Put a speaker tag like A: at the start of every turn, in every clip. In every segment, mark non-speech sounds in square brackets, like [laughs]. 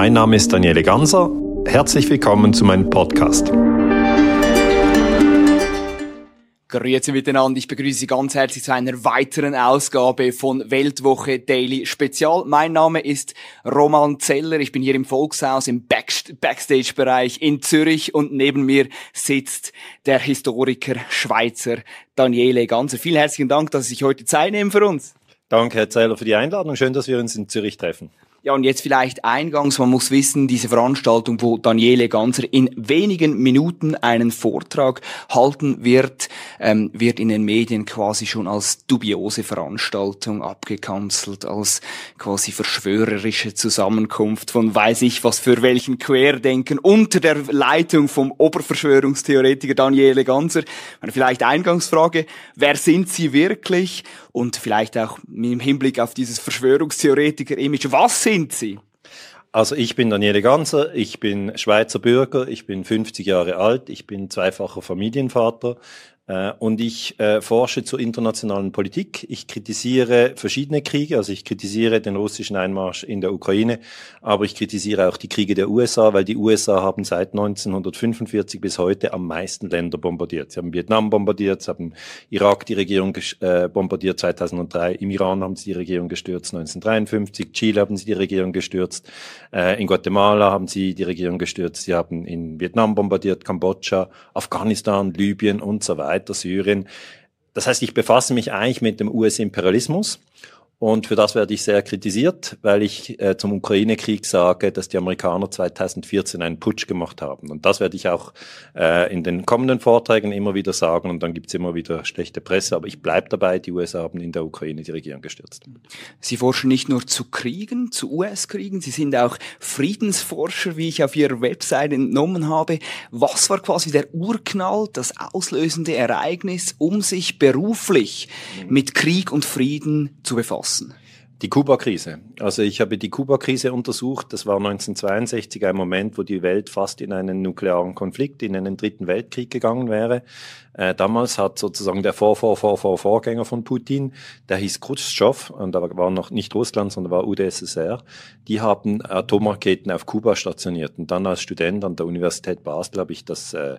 A: Mein Name ist Daniele Ganser. Herzlich willkommen zu meinem Podcast.
B: Grüezi miteinander. Ich begrüße Sie ganz herzlich zu einer weiteren Ausgabe von Weltwoche Daily Spezial. Mein Name ist Roman Zeller. Ich bin hier im Volkshaus im Backstage-Bereich in Zürich und neben mir sitzt der Historiker Schweizer Daniele Ganser. Vielen herzlichen Dank, dass Sie sich heute Zeit nehmen für uns.
A: Danke, Herr Zeller, für die Einladung. Schön, dass wir uns in Zürich treffen.
B: Ja, und jetzt vielleicht eingangs, man muss wissen, diese Veranstaltung, wo Daniele Ganser in wenigen Minuten einen Vortrag halten wird, ähm, wird in den Medien quasi schon als dubiose Veranstaltung abgekanzelt, als quasi verschwörerische Zusammenkunft von weiß ich was für welchen Querdenken unter der Leitung vom Oberverschwörungstheoretiker Daniele Ganser. Meine vielleicht Eingangsfrage, wer sind Sie wirklich? Und vielleicht auch im Hinblick auf dieses Verschwörungstheoretiker-Image, was sind Sie?
A: Also ich bin Daniele Ganser, ich bin Schweizer Bürger, ich bin 50 Jahre alt, ich bin zweifacher Familienvater, und ich äh, forsche zur internationalen Politik. Ich kritisiere verschiedene Kriege, also ich kritisiere den russischen Einmarsch in der Ukraine, aber ich kritisiere auch die Kriege der USA, weil die USA haben seit 1945 bis heute am meisten Länder bombardiert. Sie haben Vietnam bombardiert, sie haben Irak die Regierung äh, bombardiert 2003, im Iran haben sie die Regierung gestürzt 1953, Chile haben sie die Regierung gestürzt, in Guatemala haben sie die Regierung gestürzt, sie haben in Vietnam bombardiert, Kambodscha, Afghanistan, Libyen und so weiter weiter Syrien. Das heißt, ich befasse mich eigentlich mit dem US-Imperialismus und für das werde ich sehr kritisiert, weil ich äh, zum Ukraine-Krieg sage, dass die Amerikaner 2014 einen Putsch gemacht haben. Und das werde ich auch äh, in den kommenden Vorträgen immer wieder sagen. Und dann gibt es immer wieder schlechte Presse. Aber ich bleibe dabei, die USA haben in der Ukraine die Regierung gestürzt.
B: Sie forschen nicht nur zu Kriegen, zu US-Kriegen, Sie sind auch Friedensforscher, wie ich auf Ihrer Website entnommen habe. Was war quasi der Urknall, das auslösende Ereignis, um sich beruflich mit Krieg und Frieden zu befassen? Lassen?
A: Die Kuba-Krise. Also ich habe die Kuba-Krise untersucht. Das war 1962 ein Moment, wo die Welt fast in einen nuklearen Konflikt, in einen dritten Weltkrieg gegangen wäre. Äh, damals hat sozusagen der Vor -Vor -Vor -Vor Vorgänger von Putin, der hieß Khrushchev, und da war noch nicht Russland, sondern war UdSSR, die haben Atomraketen auf Kuba stationiert. Und dann als Student an der Universität Basel habe ich das äh,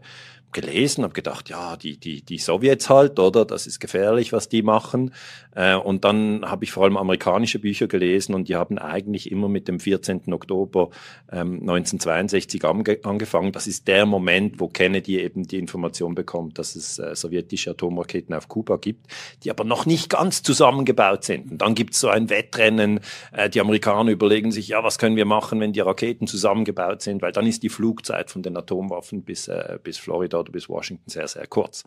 A: gelesen, habe gedacht, ja, die, die, die Sowjets halt, oder? Das ist gefährlich, was die machen. Äh, und dann habe ich vor allem amerikanische Bücher gelesen und die haben eigentlich immer mit dem 14. Oktober ähm, 1962 ange angefangen. Das ist der Moment, wo Kennedy eben die Information bekommt, dass es äh, sowjetische Atomraketen auf Kuba gibt, die aber noch nicht ganz zusammengebaut sind. Und dann gibt es so ein Wettrennen. Äh, die Amerikaner überlegen sich, ja, was können wir machen, wenn die Raketen zusammengebaut sind, weil dann ist die Flugzeit von den Atomwaffen bis, äh, bis Florida oder bis Washington sehr, sehr kurz.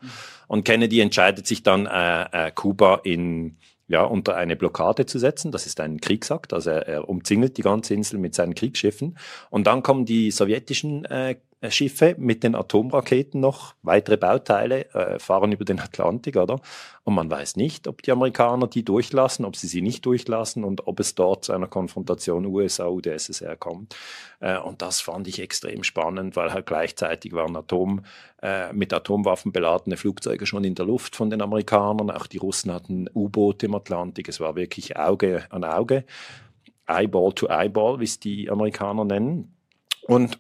A: Und Kennedy entscheidet sich dann, äh, äh, Kuba in ja, unter eine Blockade zu setzen. Das ist ein Kriegsakt, also er, er umzingelt die ganze Insel mit seinen Kriegsschiffen. Und dann kommen die sowjetischen äh, Schiffe mit den Atomraketen noch, weitere Bauteile äh, fahren über den Atlantik, oder? Und man weiß nicht, ob die Amerikaner die durchlassen, ob sie sie nicht durchlassen und ob es dort zu einer Konfrontation USA-UdSSR kommt. Äh, und das fand ich extrem spannend, weil halt gleichzeitig waren Atom, äh, mit Atomwaffen beladene Flugzeuge schon in der Luft von den Amerikanern. Auch die Russen hatten U-Boote im Atlantik. Es war wirklich Auge an Auge. Eyeball to Eyeball, wie es die Amerikaner nennen. Und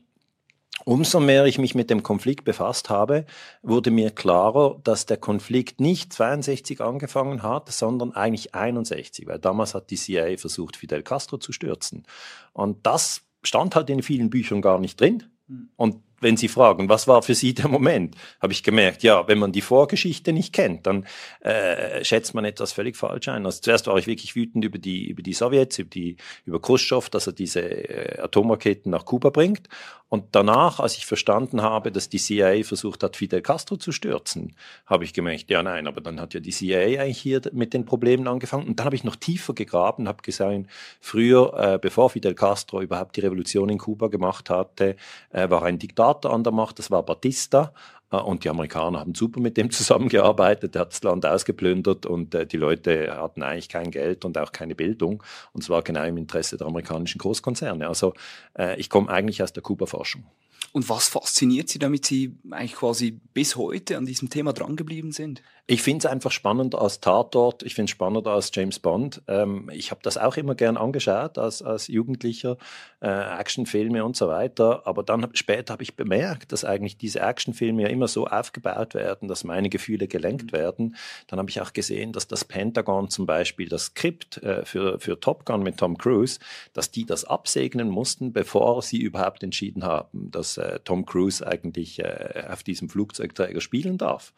A: Umso mehr ich mich mit dem Konflikt befasst habe, wurde mir klarer, dass der Konflikt nicht 62 angefangen hat, sondern eigentlich 61, weil damals hat die CIA versucht, Fidel Castro zu stürzen. Und das stand halt in vielen Büchern gar nicht drin. Hm. Und wenn Sie fragen, was war für Sie der Moment, habe ich gemerkt, ja, wenn man die Vorgeschichte nicht kennt, dann äh, schätzt man etwas völlig falsch ein. Also zuerst war ich wirklich wütend über die, über die Sowjets, über, die, über Khrushchev, dass er diese äh, Atomraketen nach Kuba bringt. Und danach, als ich verstanden habe, dass die CIA versucht hat, Fidel Castro zu stürzen, habe ich gemerkt, ja nein, aber dann hat ja die CIA eigentlich hier mit den Problemen angefangen. Und dann habe ich noch tiefer gegraben, habe gesagt, früher, äh, bevor Fidel Castro überhaupt die Revolution in Kuba gemacht hatte, äh, war ein Diktator an der Macht, das war Batista. Äh, und die Amerikaner haben super mit dem [laughs] zusammengearbeitet. Er hat das Land ausgeplündert und äh, die Leute hatten eigentlich kein Geld und auch keine Bildung. Und zwar genau im Interesse der amerikanischen Großkonzerne. Also äh, ich komme eigentlich aus der Kuba-Forschung.
B: Und was fasziniert Sie, damit Sie eigentlich quasi bis heute an diesem Thema drangeblieben sind?
A: Ich finde es einfach spannender als Tatort, ich finde es spannender als James Bond. Ähm, ich habe das auch immer gern angeschaut als, als Jugendlicher, äh, Actionfilme und so weiter. Aber dann später habe ich bemerkt, dass eigentlich diese Actionfilme ja immer so aufgebaut werden, dass meine Gefühle gelenkt mhm. werden. Dann habe ich auch gesehen, dass das Pentagon zum Beispiel das Skript äh, für, für Top Gun mit Tom Cruise, dass die das absegnen mussten, bevor sie überhaupt entschieden haben, dass äh, Tom Cruise eigentlich äh, auf diesem Flugzeugträger spielen darf.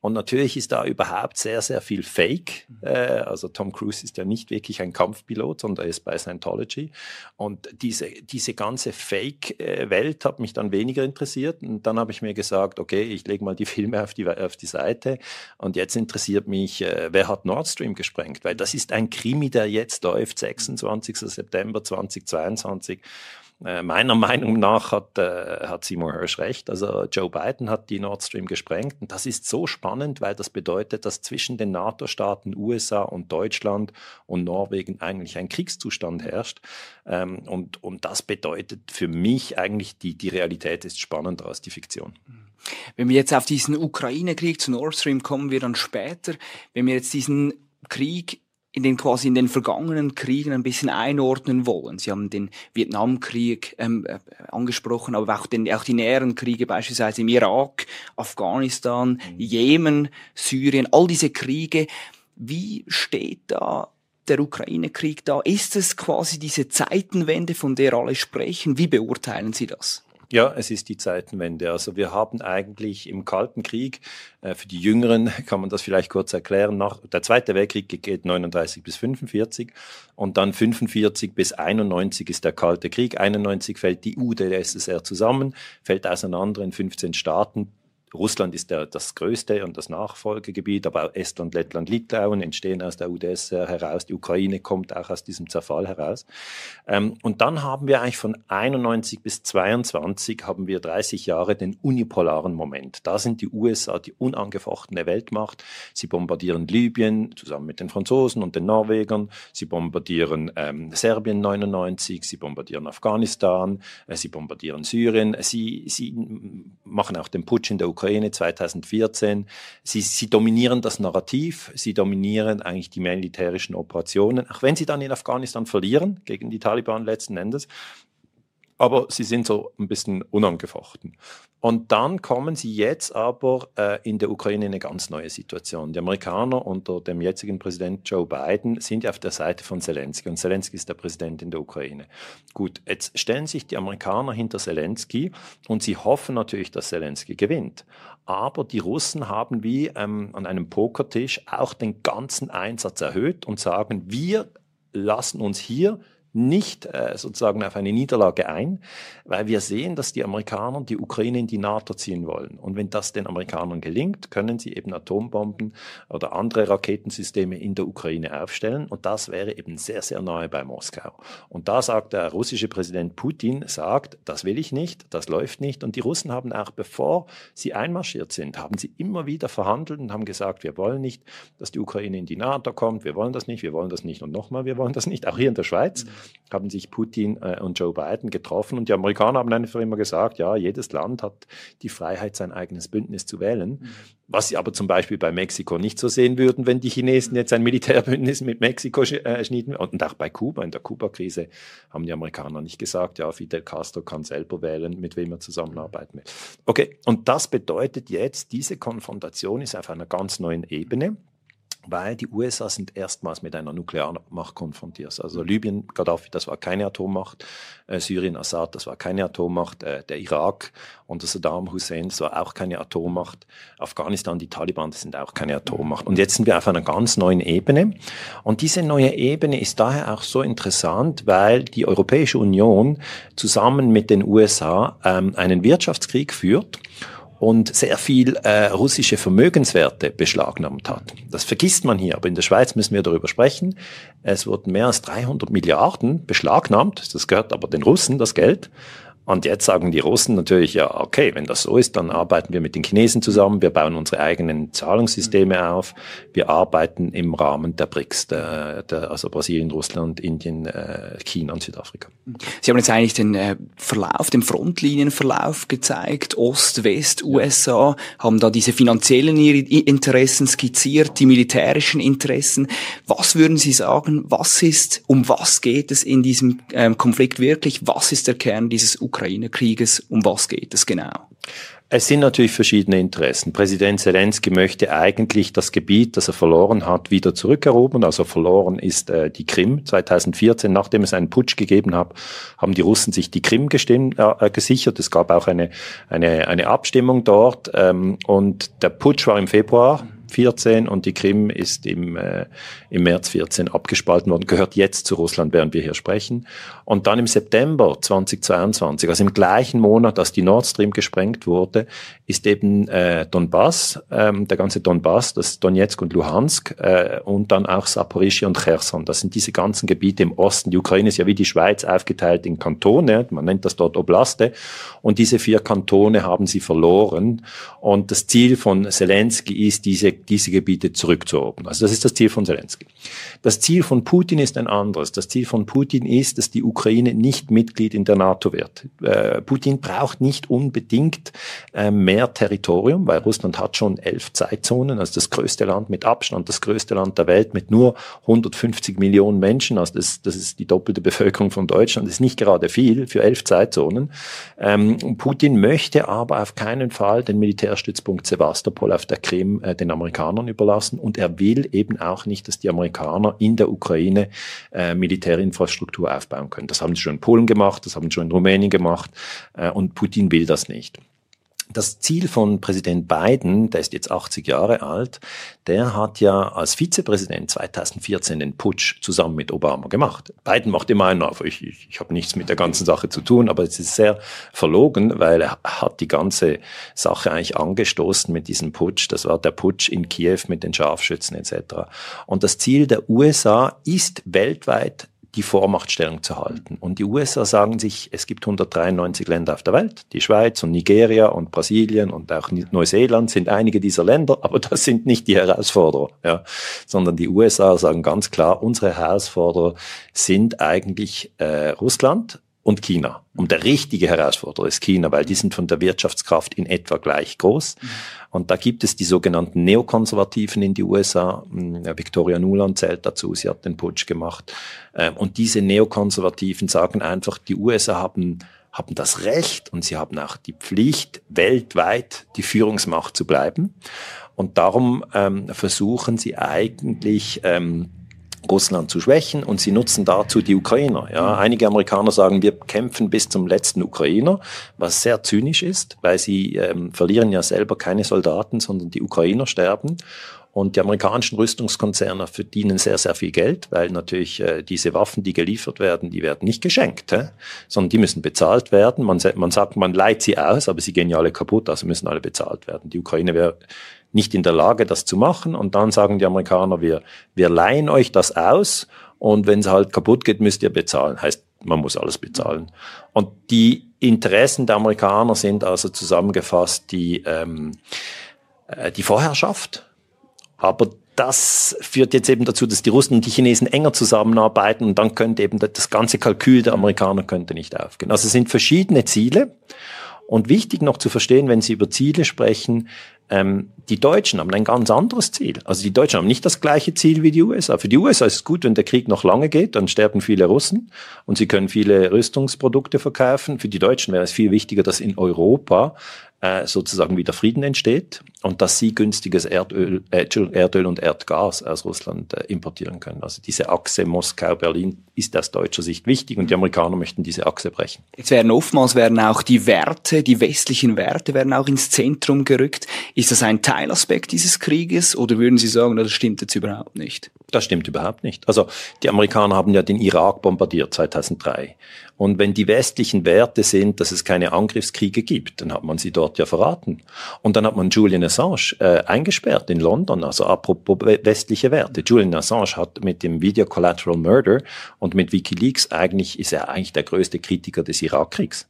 A: Und natürlich ist da überhaupt sehr, sehr viel Fake. Äh, also Tom Cruise ist ja nicht wirklich ein Kampfpilot, sondern er ist bei Scientology. Und diese, diese ganze Fake-Welt hat mich dann weniger interessiert. Und dann habe ich mir gesagt, okay, ich lege mal die [laughs] Filme auf die, auf die Seite. Und jetzt interessiert mich, äh, wer hat Nord Stream gesprengt? Weil das ist ein Krimi, der jetzt läuft, 26. September 2022. Äh, meiner [laughs] Meinung nach hat, äh, hat Seymour Hirsch recht. Also Joe Biden hat die Nord Stream gesprengt. Und das ist so spannend, weil das bedeutet, dass zwischen den NATO-Staaten USA und Deutschland und Norwegen eigentlich ein Kriegszustand herrscht. Ähm, und, und das bedeutet für mich eigentlich, die, die Realität ist spannender als die Fiktion.
B: Wenn wir jetzt auf diesen Ukraine-Krieg zu Nord Stream kommen wir dann später. Wenn wir jetzt diesen Krieg in den quasi in den vergangenen Kriegen ein bisschen einordnen wollen. Sie haben den Vietnamkrieg ähm, äh, angesprochen, aber auch, den, auch die näheren Kriege beispielsweise im Irak, Afghanistan, mhm. Jemen, Syrien, all diese Kriege. Wie steht da der Ukraine-Krieg da? Ist es quasi diese Zeitenwende, von der alle sprechen? Wie beurteilen Sie das?
A: Ja, es ist die Zeitenwende. Also wir haben eigentlich im Kalten Krieg, äh, für die Jüngeren [laughs] kann man das vielleicht kurz erklären, nach, der Zweite Weltkrieg geht 39 bis 45 und dann 45 bis 91 ist der Kalte Krieg. 91 fällt die UdSSR zusammen, fällt auseinander in 15 Staaten. Russland ist der, das größte und das Nachfolgegebiet, aber auch Estland, Lettland, Litauen entstehen aus der UdSSR heraus. Die Ukraine kommt auch aus diesem Zerfall heraus. Ähm, und dann haben wir eigentlich von 91 bis 22 haben wir 30 Jahre den unipolaren Moment. Da sind die USA die unangefochtene Weltmacht. Sie bombardieren Libyen zusammen mit den Franzosen und den Norwegern. Sie bombardieren ähm, Serbien 99. Sie bombardieren Afghanistan. Äh, sie bombardieren Syrien. Sie, sie machen auch den Putsch in der Ukraine Ukraine 2014. Sie, sie dominieren das Narrativ, sie dominieren eigentlich die militärischen Operationen, auch wenn sie dann in Afghanistan verlieren gegen die Taliban letzten Endes aber sie sind so ein bisschen unangefochten. Und dann kommen sie jetzt aber äh, in der Ukraine in eine ganz neue Situation. Die Amerikaner unter dem jetzigen Präsident Joe Biden sind auf der Seite von Zelensky und Zelensky ist der Präsident in der Ukraine. Gut, jetzt stellen sich die Amerikaner hinter Zelensky und sie hoffen natürlich, dass Zelensky gewinnt. Aber die Russen haben wie ähm, an einem Pokertisch auch den ganzen Einsatz erhöht und sagen, wir lassen uns hier nicht äh, sozusagen auf eine Niederlage ein, weil wir sehen, dass die Amerikaner die Ukraine in die NATO ziehen wollen. Und wenn das den Amerikanern gelingt, können sie eben Atombomben oder andere Raketensysteme in der Ukraine aufstellen. Und das wäre eben sehr, sehr nahe bei Moskau. Und da sagt der russische Präsident Putin, sagt, das will ich nicht, das läuft nicht. Und die Russen haben auch, bevor sie einmarschiert sind, haben sie immer wieder verhandelt und haben gesagt, wir wollen nicht, dass die Ukraine in die NATO kommt, wir wollen das nicht, wir wollen das nicht und nochmal, wir wollen das nicht, auch hier in der Schweiz. Mhm haben sich Putin äh, und Joe Biden getroffen. Und die Amerikaner haben einfach immer gesagt, ja, jedes Land hat die Freiheit, sein eigenes Bündnis zu wählen. Mhm. Was sie aber zum Beispiel bei Mexiko nicht so sehen würden, wenn die Chinesen jetzt ein Militärbündnis mit Mexiko äh, schnieden. Und auch bei Kuba, in der Kuba-Krise, haben die Amerikaner nicht gesagt, ja, Fidel Castro kann selber wählen, mit wem er zusammenarbeiten will. Okay, und das bedeutet jetzt, diese Konfrontation ist auf einer ganz neuen Ebene weil die USA sind erstmals mit einer Nuklearmacht konfrontiert. Also Libyen, Gaddafi, das war keine Atommacht, äh, Syrien, Assad, das war keine Atommacht, äh, der Irak unter Saddam Hussein, das war auch keine Atommacht, Afghanistan, die Taliban, das sind auch keine Atommacht. Und jetzt sind wir auf einer ganz neuen Ebene. Und diese neue Ebene ist daher auch so interessant, weil die Europäische Union zusammen mit den USA ähm, einen Wirtschaftskrieg führt und sehr viel äh, russische Vermögenswerte beschlagnahmt hat. Das vergisst man hier, aber in der Schweiz müssen wir darüber sprechen. Es wurden mehr als 300 Milliarden beschlagnahmt, das gehört aber den Russen, das Geld. Und jetzt sagen die Russen natürlich, ja, okay, wenn das so ist, dann arbeiten wir mit den Chinesen zusammen, wir bauen unsere eigenen Zahlungssysteme auf, wir arbeiten im Rahmen der BRICS, der, der, also Brasilien, Russland, Indien, äh, China und Südafrika.
B: Sie haben jetzt eigentlich den äh, Verlauf, den Frontlinienverlauf gezeigt, Ost, West, USA, haben da diese finanziellen Interessen skizziert, die militärischen Interessen. Was würden Sie sagen, was ist, um was geht es in diesem ähm, Konflikt wirklich? Was ist der Kern dieses Ukraine Ukraine-Krieges. Um was geht es genau?
A: Es sind natürlich verschiedene Interessen. Präsident Zelensky möchte eigentlich das Gebiet, das er verloren hat, wieder zurückerobern. Also verloren ist äh, die Krim 2014. Nachdem es einen Putsch gegeben hat, haben die Russen sich die Krim gestimmt, äh, gesichert. Es gab auch eine, eine, eine Abstimmung dort. Ähm, und der Putsch war im Februar 14 und die Krim ist im, äh, im März 14 abgespalten worden, gehört jetzt zu Russland, während wir hier sprechen. Und dann im September 2022, also im gleichen Monat, als die Nord Stream gesprengt wurde, ist eben äh, Donbass, ähm, der ganze Donbass, das Donetsk und Luhansk äh, und dann auch Saporischia und Cherson. Das sind diese ganzen Gebiete im Osten. Die Ukraine ist ja wie die Schweiz aufgeteilt in Kantone, man nennt das dort Oblaste. Und diese vier Kantone haben sie verloren. Und das Ziel von Zelensky ist, diese diese Gebiete zurückzuerobern. Also das ist das Ziel von Zelensky. Das Ziel von Putin ist ein anderes. Das Ziel von Putin ist, dass die Ukraine nicht Mitglied in der NATO wird. Äh, Putin braucht nicht unbedingt äh, mehr Territorium, weil Russland hat schon elf Zeitzonen, also das größte Land mit Abstand, das größte Land der Welt mit nur 150 Millionen Menschen. Also das, das ist die doppelte Bevölkerung von Deutschland. Das ist nicht gerade viel für elf Zeitzonen. Ähm, Putin möchte aber auf keinen Fall den Militärstützpunkt Sevastopol auf der Krim äh, den Amerikanern Amerikanern überlassen und er will eben auch nicht, dass die Amerikaner in der Ukraine äh, Militärinfrastruktur aufbauen können. Das haben sie schon in Polen gemacht, das haben sie schon in Rumänien gemacht äh, und Putin will das nicht. Das Ziel von Präsident Biden, der ist jetzt 80 Jahre alt, der hat ja als Vizepräsident 2014 den Putsch zusammen mit Obama gemacht. Biden macht immer einen auf, ich, ich, ich habe nichts mit der ganzen Sache zu tun, aber es ist sehr verlogen, weil er hat die ganze Sache eigentlich angestoßen mit diesem Putsch. Das war der Putsch in Kiew mit den Scharfschützen etc. Und das Ziel der USA ist weltweit die Vormachtstellung zu halten. Und die USA sagen sich, es gibt 193 Länder auf der Welt. Die Schweiz und Nigeria und Brasilien und auch Neuseeland sind einige dieser Länder, [laughs] aber das sind nicht die Herausforderer, ja. sondern die USA sagen ganz klar, unsere Herausforderer sind eigentlich äh, Russland, und China. Und der richtige Herausforderer ist China, weil die sind von der Wirtschaftskraft in etwa gleich groß. Und da gibt es die sogenannten Neokonservativen in die USA. Hm, Victoria Nuland zählt dazu, sie hat den Putsch gemacht. Ähm, und diese Neokonservativen sagen einfach, die USA haben haben das Recht und sie haben auch die Pflicht, weltweit die Führungsmacht zu bleiben. Und darum ähm, versuchen sie eigentlich ähm, Russland zu schwächen und sie nutzen dazu die Ukrainer. Ja, einige Amerikaner sagen, wir kämpfen bis zum letzten Ukrainer, was sehr zynisch ist, weil sie ähm, verlieren ja selber keine Soldaten, sondern die Ukrainer sterben. Und die amerikanischen Rüstungskonzerne verdienen sehr, sehr viel Geld, weil natürlich äh, diese Waffen, die geliefert werden, die werden nicht geschenkt, hä? sondern die müssen bezahlt werden. Man, man sagt, man leiht sie aus, aber sie gehen ja alle kaputt, also müssen alle bezahlt werden. Die Ukraine wäre nicht in der Lage, das zu machen. Und dann sagen die Amerikaner, wir, wir leihen euch das aus und wenn es halt kaputt geht, müsst ihr bezahlen. Heißt, man muss alles bezahlen. Und die Interessen der Amerikaner sind also zusammengefasst die, ähm, äh, die Vorherrschaft. Aber das führt jetzt eben dazu, dass die Russen und die Chinesen enger zusammenarbeiten und dann könnte eben das ganze Kalkül der Amerikaner könnte nicht aufgehen. Also es sind verschiedene Ziele. Und wichtig noch zu verstehen, wenn Sie über Ziele sprechen, ähm, die Deutschen haben ein ganz anderes Ziel. Also die Deutschen haben nicht das gleiche Ziel wie die USA. Für die USA ist es gut, wenn der Krieg noch lange geht, dann sterben viele Russen und sie können viele Rüstungsprodukte verkaufen. Für die Deutschen wäre es viel wichtiger, dass in Europa äh, sozusagen wieder Frieden entsteht und dass sie günstiges Erdöl, äh, Erdöl und Erdgas aus Russland äh, importieren können. Also diese Achse Moskau-Berlin ist aus deutscher Sicht wichtig und die Amerikaner möchten diese Achse brechen.
B: Jetzt werden oftmals werden auch die Werte, die westlichen Werte werden auch ins Zentrum gerückt. Ist das ein Teilaspekt dieses Krieges oder würden Sie sagen, das stimmt jetzt überhaupt nicht?
A: Das stimmt überhaupt nicht. Also die Amerikaner haben ja den Irak bombardiert 2003. Und wenn die westlichen Werte sind, dass es keine Angriffskriege gibt, dann hat man sie dort ja verraten. Und dann hat man Julian Assange äh, eingesperrt in London, also apropos westliche Werte. Julian Assange hat mit dem Video Collateral Murder und mit WikiLeaks eigentlich, ist er eigentlich der größte Kritiker des Irakkriegs.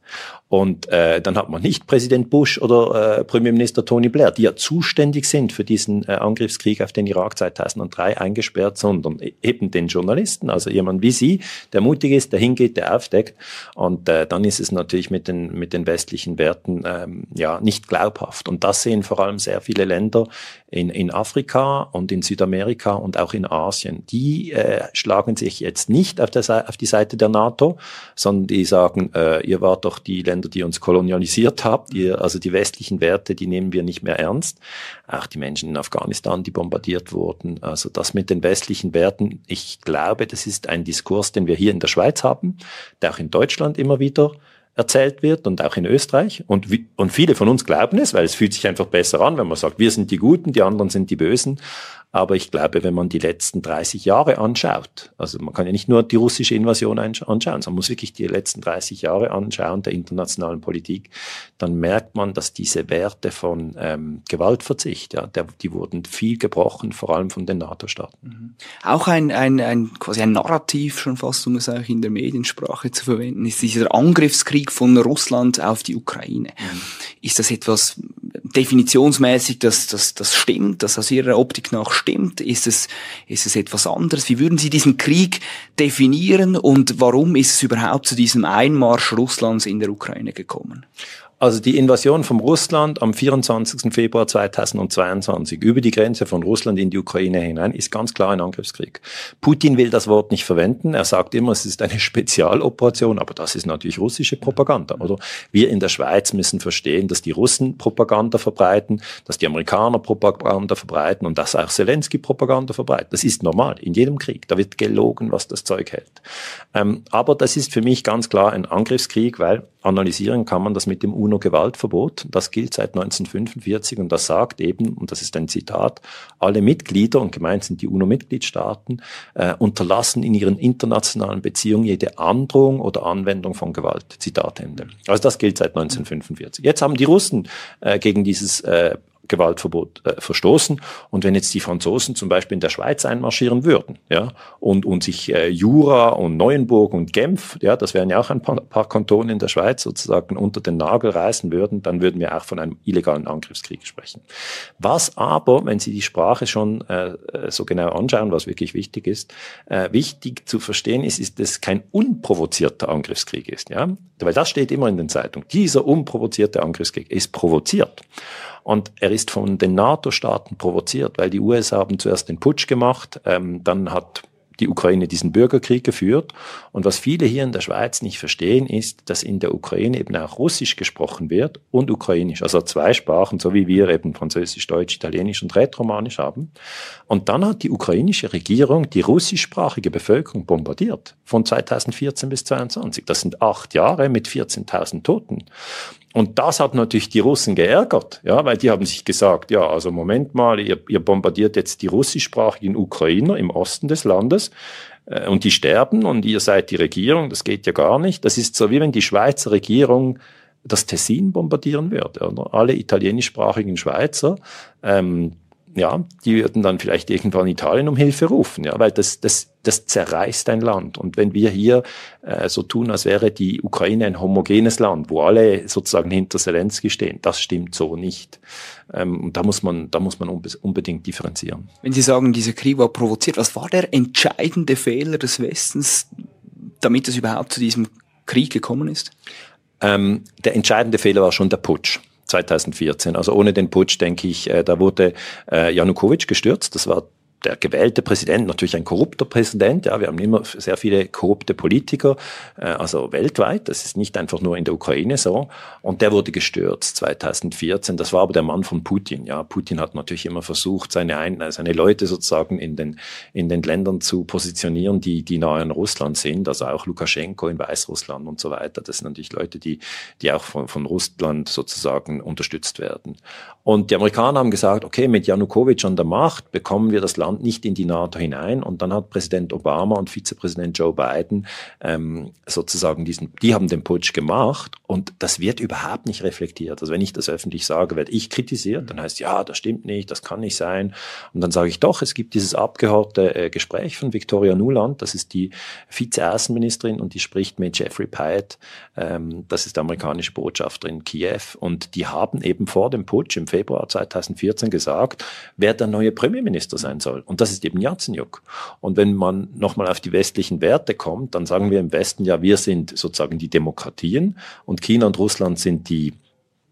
A: Und äh, dann hat man nicht Präsident Bush oder äh, Premierminister Tony Blair, die ja zuständig sind für diesen äh, Angriffskrieg auf den Irak 2003 eingesperrt, sondern e-, eben den Journalisten, also jemand wie Sie, der mutig ist, der hingeht, der aufdeckt. Und äh, dann ist es natürlich mit den, mit den westlichen Werten ähm, ja nicht glaubhaft. Und das sehen vor allem sehr viele Länder in, in Afrika und in Südamerika und auch in Asien. Die äh, schlagen sich jetzt nicht auf, der, auf die Seite der NATO, sondern die sagen, äh, ihr wart doch die Länder, die uns kolonialisiert habt, ihr, also die westlichen Werte, die nehmen wir nicht mehr ernst. Auch die Menschen in Afghanistan, die bombardiert wurden. Also das mit den westlichen Werten, ich glaube, das ist ein Diskurs, den wir hier in der Schweiz haben, der auch in Deutschland immer wieder erzählt wird und auch in Österreich. Und, und viele von uns glauben es, weil es fühlt sich einfach besser an, wenn man sagt, wir sind die Guten, die anderen sind die Bösen. Aber ich glaube, wenn man die letzten 30 Jahre anschaut, also man kann ja nicht nur die russische Invasion anschauen, sondern muss wirklich die letzten 30 Jahre anschauen der internationalen Politik, dann merkt man, dass diese Werte von ähm, Gewaltverzicht, ja, der, die wurden viel gebrochen, vor allem von den NATO-Staaten. Mhm.
B: Auch ein, ein, ein, quasi ein Narrativ schon fast, um es auch in der Mediensprache zu verwenden, ist dieser Angriffskrieg von Russland auf die Ukraine. Mhm. Ist das etwas definitionsmäßig, dass das, das stimmt, dass aus Ihrer Optik nach stimmt? Ist es, ist es etwas anderes? Wie würden Sie diesen Krieg definieren und warum ist es überhaupt zu diesem Einmarsch Russlands in der Ukraine gekommen?
A: Also die Invasion von Russland am 24. Februar 2022 über die Grenze von Russland in die Ukraine hinein ist ganz klar ein Angriffskrieg. Putin will das Wort nicht verwenden. Er sagt immer, es ist eine [laughs] Spezialoperation, aber das ist natürlich russische Propaganda, oder? Wir in der Schweiz müssen verstehen, dass die Russen Propaganda verbreiten, dass die Amerikaner Propaganda verbreiten und dass auch Zelensky Propaganda verbreitet. Das ist normal in jedem Krieg. Da wird gelogen, was das Zeug hält. Ähm, aber das ist für mich ganz klar ein Angriffskrieg, weil analysieren kann man das mit dem UNO-Gewaltverbot. Das gilt seit 1945 und das sagt eben, und das ist ein Zitat, alle Mitglieder, und gemeint sind die UNO-Mitgliedstaaten, äh, unterlassen in ihren internationalen Beziehungen jede Androhung oder Anwendung von Gewalt. Zitat Ende. Also das gilt seit 1945. Jetzt haben die Russen äh, gegen dieses äh, Gewaltverbot äh, verstoßen. Und wenn jetzt die Franzosen zum Beispiel in der Schweiz einmarschieren würden, ja, und, und sich äh, Jura und Neuenburg und Genf, ja, das wären ja auch ein paar, paar Kantone in der Schweiz sozusagen unter den Nagel reißen würden, dann würden wir auch von einem illegalen Angriffskrieg sprechen. Was aber, wenn Sie die Sprache schon äh, so genau anschauen, was wirklich wichtig ist, äh, wichtig zu verstehen ist, ist, dass kein unprovozierter Angriffskrieg ist, ja, weil das steht immer in den Zeitungen. Dieser unprovozierte Angriffskrieg ist provoziert. Und er ist von den NATO-Staaten provoziert, weil die USA haben zuerst den Putsch gemacht, ähm, dann hat die Ukraine diesen Bürgerkrieg geführt. Und was viele hier in der Schweiz nicht verstehen, ist, dass in der Ukraine eben auch Russisch gesprochen wird und Ukrainisch, also zwei Sprachen, so wie wir eben Französisch, Deutsch, Italienisch und Rätoromanisch haben. Und dann hat die ukrainische Regierung die russischsprachige Bevölkerung bombardiert von 2014 bis 2022. Das sind acht Jahre mit 14.000 Toten. Und das hat natürlich die Russen geärgert, ja, weil die haben sich gesagt, ja, also Moment mal, ihr, ihr bombardiert jetzt die russischsprachigen Ukrainer im Osten des Landes äh, und die sterben und ihr seid die Regierung, das geht ja gar nicht. Das ist so wie wenn die Schweizer Regierung das Tessin bombardieren würde. Oder? Alle italienischsprachigen Schweizer ähm, ja, die würden dann vielleicht irgendwann Italien um Hilfe rufen, ja, weil das, das, das zerreißt ein Land. Und wenn wir hier äh, so tun, als wäre die Ukraine ein homogenes Land, wo alle sozusagen hinter Zelensky stehen, das stimmt so nicht. Ähm, und da muss man, da muss man unbedingt differenzieren.
B: Wenn Sie sagen, dieser Krieg war provoziert, was war der entscheidende Fehler des Westens, damit es überhaupt zu diesem Krieg gekommen ist?
A: Ähm, der entscheidende Fehler war schon der Putsch. 2014. Also ohne den Putsch, denke ich, äh, da wurde äh, Janukowitsch gestürzt. Das war der gewählte Präsident, natürlich ein korrupter Präsident, ja, wir haben immer sehr viele korrupte Politiker, äh, also weltweit, das ist nicht einfach nur in der Ukraine so, und der wurde gestürzt 2014, das war aber der Mann von Putin, ja, Putin hat natürlich immer versucht, seine, ein seine Leute sozusagen in den, in den Ländern zu positionieren, die, die nahe an Russland sind, also auch Lukaschenko in Weißrussland und so weiter, das sind natürlich Leute, die, die auch von, von Russland sozusagen unterstützt werden. Und die Amerikaner haben gesagt, okay, mit Janukowitsch an der Macht bekommen wir das Land Land nicht in die NATO hinein. Und dann hat Präsident Obama und Vizepräsident Joe Biden ähm, sozusagen diesen, die haben den Putsch gemacht und das wird überhaupt nicht reflektiert. Also wenn ich das öffentlich sage, werde ich kritisiert, dann heißt ja, das stimmt nicht, das kann nicht sein. Und dann sage ich doch, es gibt dieses abgehörte äh, Gespräch von Victoria Nuland, das ist die Vize-Außenministerin und die spricht mit Jeffrey Pyatt, ähm, das ist der amerikanische Botschafter in Kiew und die haben eben vor dem Putsch im Februar 2014 gesagt, wer der neue Premierminister sein soll. Und das ist eben Yatsenyuk. Und wenn man nochmal auf die westlichen Werte kommt, dann sagen wir im Westen ja, wir sind sozusagen die Demokratien und China und Russland sind die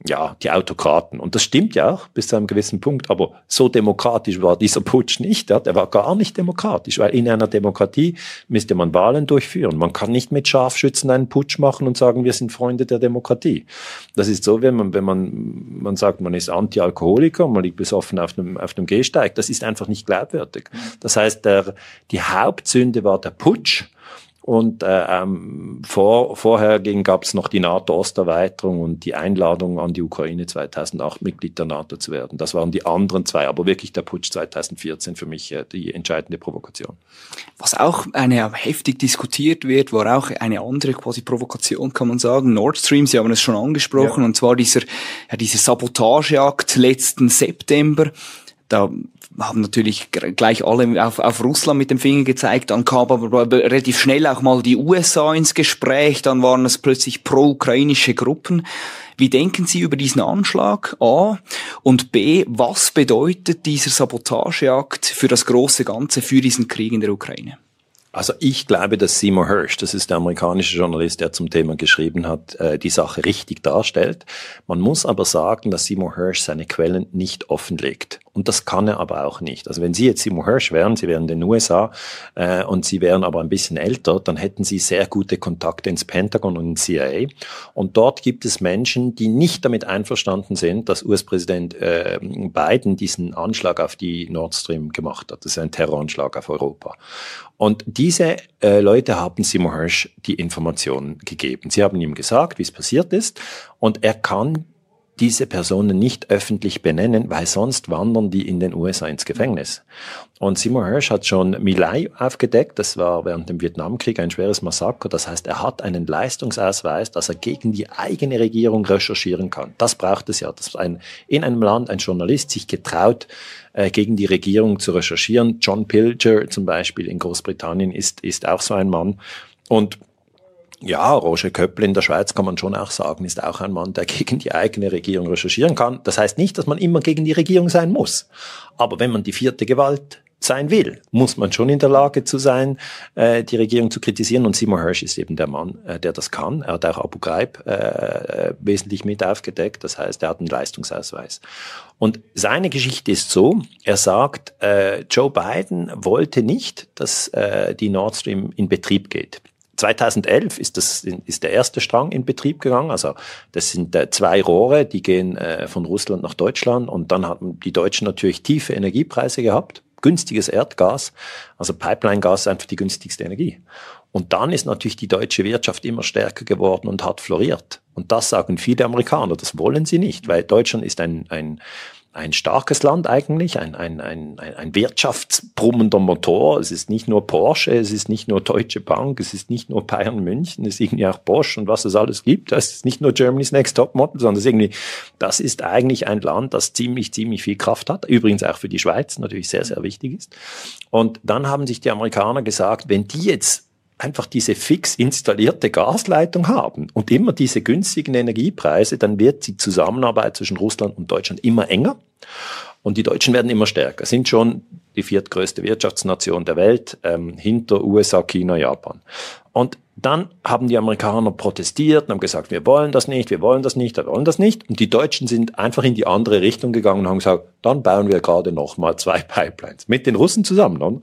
A: ja, die Autokraten. Und das stimmt ja auch bis zu einem gewissen Punkt. Aber so demokratisch war dieser Putsch nicht. Ja? Der war gar nicht demokratisch, weil in einer Demokratie müsste man Wahlen durchführen. Man kann nicht mit Scharfschützen einen Putsch machen und sagen, wir sind Freunde der Demokratie. Das ist so, wenn man, wenn man, man sagt, man ist Anti-Alkoholiker, man liegt besoffen auf einem, auf einem Gehsteig. Das ist einfach nicht glaubwürdig. Das heißt, der, die Hauptsünde war der Putsch und äh, ähm, vor, vorher gab es noch die NATO-Osterweiterung und die Einladung an die Ukraine 2008 Mitglied der NATO zu werden. Das waren die anderen zwei, aber wirklich der Putsch 2014 für mich äh, die entscheidende Provokation.
B: Was auch eine heftig diskutiert wird, war auch eine andere quasi Provokation, kann man sagen. Nord Stream, Sie haben es schon angesprochen, ja. und zwar dieser, ja, dieser Sabotageakt letzten September da haben natürlich gleich alle auf, auf Russland mit dem Finger gezeigt, dann kam aber relativ schnell auch mal die USA ins Gespräch, dann waren es plötzlich pro-ukrainische Gruppen. Wie denken Sie über diesen Anschlag? A. Und B. Was bedeutet dieser Sabotageakt für das große Ganze, für diesen Krieg in der Ukraine?
A: Also ich glaube, dass Seymour Hirsch, das ist der amerikanische Journalist, der zum Thema geschrieben hat, äh, die Sache richtig darstellt. Man muss aber sagen, dass Seymour Hirsch seine Quellen nicht offenlegt. Und das kann er aber auch nicht. Also wenn Sie jetzt Seymour Hirsch wären, Sie wären in den USA äh, und Sie wären aber ein bisschen älter, dann hätten Sie sehr gute Kontakte ins Pentagon und ins CIA. Und dort gibt es Menschen, die nicht damit einverstanden sind, dass US-Präsident äh, Biden diesen Anschlag auf die Nord Stream gemacht hat. Das ist ein Terroranschlag auf Europa. Und diese äh, Leute haben Seymour Hirsch die Informationen gegeben. Sie haben ihm gesagt, wie es passiert ist. Und er kann diese Personen nicht öffentlich benennen, weil sonst wandern die in den USA ins Gefängnis. Und Seymour Hirsch hat schon Milai aufgedeckt, das war während dem Vietnamkrieg ein schweres Massaker, das heißt, er hat einen Leistungsausweis, dass er gegen die eigene Regierung recherchieren kann. Das braucht es ja, dass ein, in einem Land ein Journalist sich getraut, äh, gegen die Regierung zu recherchieren. John Pilger zum Beispiel in Großbritannien ist, ist auch so ein Mann. Und ja, Roger Köppel in der Schweiz kann man schon auch sagen, ist auch ein Mann, der gegen die eigene Regierung recherchieren kann. Das heißt nicht, dass man immer gegen die Regierung sein muss. Aber wenn man die vierte Gewalt sein will, muss man schon in der Lage zu sein, äh, die Regierung zu kritisieren. Und Seymour Hirsch ist eben der Mann, äh, der das kann. Er hat auch Abu Ghraib äh, wesentlich mit aufgedeckt. Das heißt, er hat einen Leistungsausweis. Und seine Geschichte ist so, er sagt, äh, Joe Biden wollte nicht, dass äh, die Nord Stream in Betrieb geht. 2011 ist, das, ist der erste Strang in Betrieb gegangen. Also das sind äh, zwei Rohre, die gehen äh, von Russland nach Deutschland. Und dann haben die Deutschen natürlich tiefe Energiepreise gehabt, günstiges Erdgas. Also Pipeline-Gas ist einfach die günstigste Energie. Und dann ist natürlich die deutsche Wirtschaft immer stärker geworden und hat floriert. Und das sagen viele Amerikaner, das wollen sie nicht, weil Deutschland ist ein, ein ein starkes Land eigentlich, ein, ein, ein, ein wirtschaftsbrummender Motor. Es ist nicht nur Porsche, es ist nicht nur Deutsche Bank, es ist nicht nur Bayern München, es ist irgendwie auch Bosch und was es alles gibt. Das ist nicht nur Germany's Next Top Model, sondern es ist irgendwie, das ist eigentlich ein Land, das ziemlich, ziemlich viel Kraft hat. Übrigens auch für die Schweiz natürlich sehr, sehr wichtig ist. Und dann haben sich die Amerikaner gesagt, wenn die jetzt einfach diese fix installierte Gasleitung haben und immer diese günstigen Energiepreise, dann wird die Zusammenarbeit zwischen Russland und Deutschland immer enger. Und die Deutschen werden immer stärker, sind schon die viertgrößte Wirtschaftsnation der Welt, ähm, hinter USA, China, Japan. Und dann haben die Amerikaner protestiert und haben gesagt, wir wollen das nicht, wir wollen das nicht, wir wollen das nicht. Und die Deutschen sind einfach in die andere Richtung gegangen und haben gesagt, dann bauen wir gerade nochmal zwei [laughs] Pipelines mit den Russen zusammen. Oder?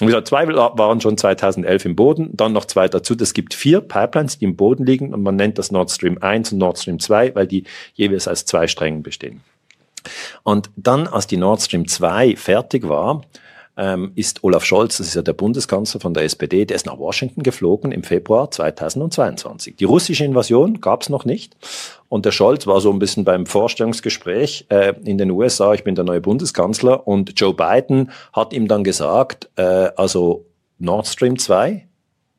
A: Und gesagt, zwei waren schon 2011 im Boden, dann noch zwei dazu. Das gibt vier Pipelines, die im Boden liegen und man nennt das Nord Stream 1 und Nord Stream 2, weil die jeweils aus zwei Strängen bestehen. Und dann, als die Nord Stream 2 fertig war, ähm, ist Olaf Scholz, das ist ja der Bundeskanzler von der SPD, der ist nach Washington geflogen im Februar 2022. Die russische Invasion gab es noch nicht. Und der Scholz war so ein bisschen beim Vorstellungsgespräch äh, in den USA, ich bin der neue Bundeskanzler, und Joe Biden hat ihm dann gesagt, äh, also Nord Stream 2,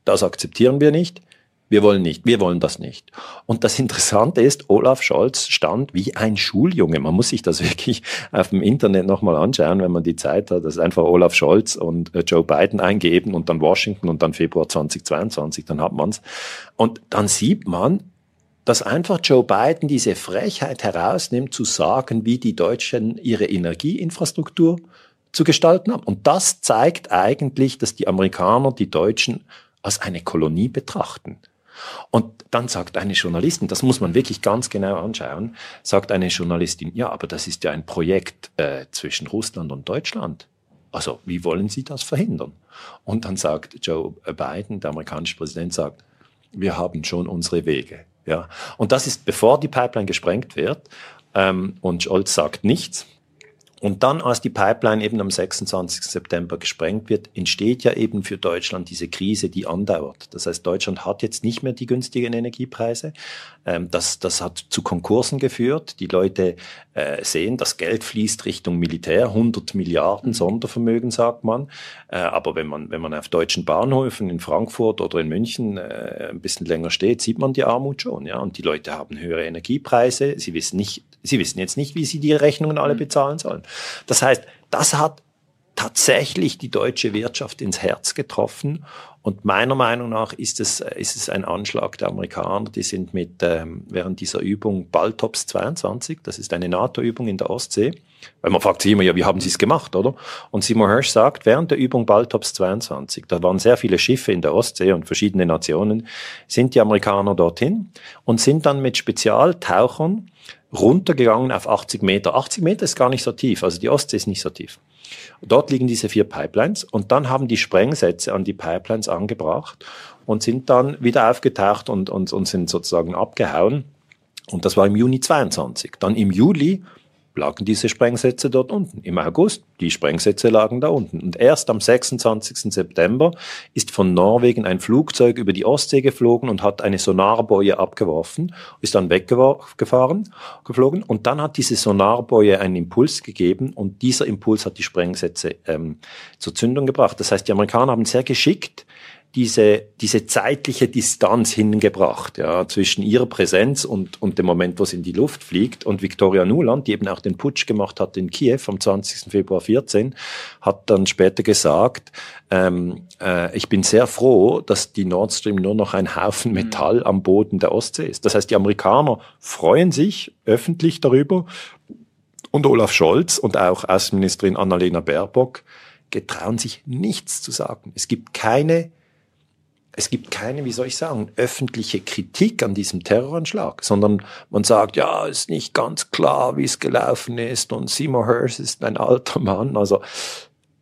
A: das akzeptieren wir nicht. Wir wollen nicht, wir wollen das nicht. Und das Interessante ist, Olaf Scholz stand wie ein Schuljunge. Man muss sich das [laughs] wirklich auf dem Internet nochmal anschauen, wenn man die Zeit hat. Das ist einfach Olaf Scholz und äh, Joe Biden eingeben und dann Washington und dann Februar 2022, dann hat man's. Und dann sieht man, dass einfach Joe Biden diese Frechheit herausnimmt, zu sagen, wie die Deutschen ihre Energieinfrastruktur zu gestalten haben. Und das zeigt eigentlich, dass die Amerikaner die Deutschen als eine Kolonie betrachten. Und dann sagt eine Journalistin, das muss man wirklich ganz genau anschauen, sagt eine Journalistin, ja, aber das ist ja ein Projekt äh, zwischen Russland und Deutschland. Also wie wollen Sie das verhindern? Und dann sagt Joe Biden, der amerikanische Präsident, sagt, wir haben schon unsere Wege. Ja, und das ist bevor die Pipeline gesprengt wird. Ähm, und Scholz sagt nichts. Und dann, als die Pipeline eben am 26. September gesprengt wird, entsteht ja eben für Deutschland diese Krise, die andauert. Das heißt, Deutschland hat jetzt nicht mehr die günstigen Energiepreise. Ähm, das, das hat zu Konkursen geführt. Die Leute äh, sehen, das Geld fließt Richtung Militär, 100 Milliarden mhm. Sondervermögen, sagt man. Äh, aber wenn man, wenn man auf deutschen Bahnhöfen in Frankfurt oder in München äh, ein bisschen länger steht, sieht man die Armut schon. Ja? Und die Leute haben höhere Energiepreise. Sie wissen nicht, sie wissen jetzt nicht, wie sie die Rechnungen alle mhm. bezahlen sollen. Das heißt, das hat tatsächlich die deutsche Wirtschaft ins Herz getroffen. Und meiner Meinung nach ist es, ist es ein Anschlag der Amerikaner. Die sind mit ähm, während dieser Übung Baltops 22, das ist eine NATO-Übung in der Ostsee, weil man fragt sich immer, ja, wie haben sie es gemacht, oder? Und Simon Hirsch sagt, während der Übung Baltops 22, da waren sehr viele Schiffe in der Ostsee und verschiedene Nationen, sind die Amerikaner dorthin und sind dann mit Spezialtauchern runtergegangen auf 80 Meter. 80 Meter ist gar nicht so tief, also die Ostsee ist nicht so tief. Dort liegen diese vier Pipelines und dann haben die Sprengsätze an die Pipelines angebracht und sind dann wieder aufgetaucht und, und, und sind sozusagen abgehauen. Und das war im Juni 22. Dann im Juli lagen diese Sprengsätze dort unten. Im August, die Sprengsätze lagen da unten. Und erst am 26. September ist von Norwegen ein Flugzeug über die Ostsee geflogen und hat eine Sonarboje abgeworfen, ist dann weggefahren, geflogen. Und dann hat diese Sonarboje einen Impuls gegeben und dieser Impuls hat die Sprengsätze ähm, zur Zündung gebracht. Das heißt, die Amerikaner haben sehr geschickt diese, diese zeitliche Distanz hingebracht, ja, zwischen ihrer Präsenz und, und dem Moment, wo sie in die Luft fliegt. Und Victoria Nuland, die eben auch den Putsch gemacht hat in Kiew am 20. Februar 14, hat dann später gesagt, ähm, äh, ich bin sehr froh, dass die Nord Stream nur noch ein Haufen mhm. Metall am Boden der Ostsee ist. Das heißt, die Amerikaner freuen sich öffentlich darüber und Olaf Scholz und auch Außenministerin Annalena Baerbock getrauen sich nichts zu sagen. Es gibt keine es gibt keine, wie soll ich sagen, öffentliche Kritik an diesem Terroranschlag, sondern man sagt, ja, ist nicht ganz klar, wie es gelaufen ist und Seymour Hirsch ist ein alter Mann. Also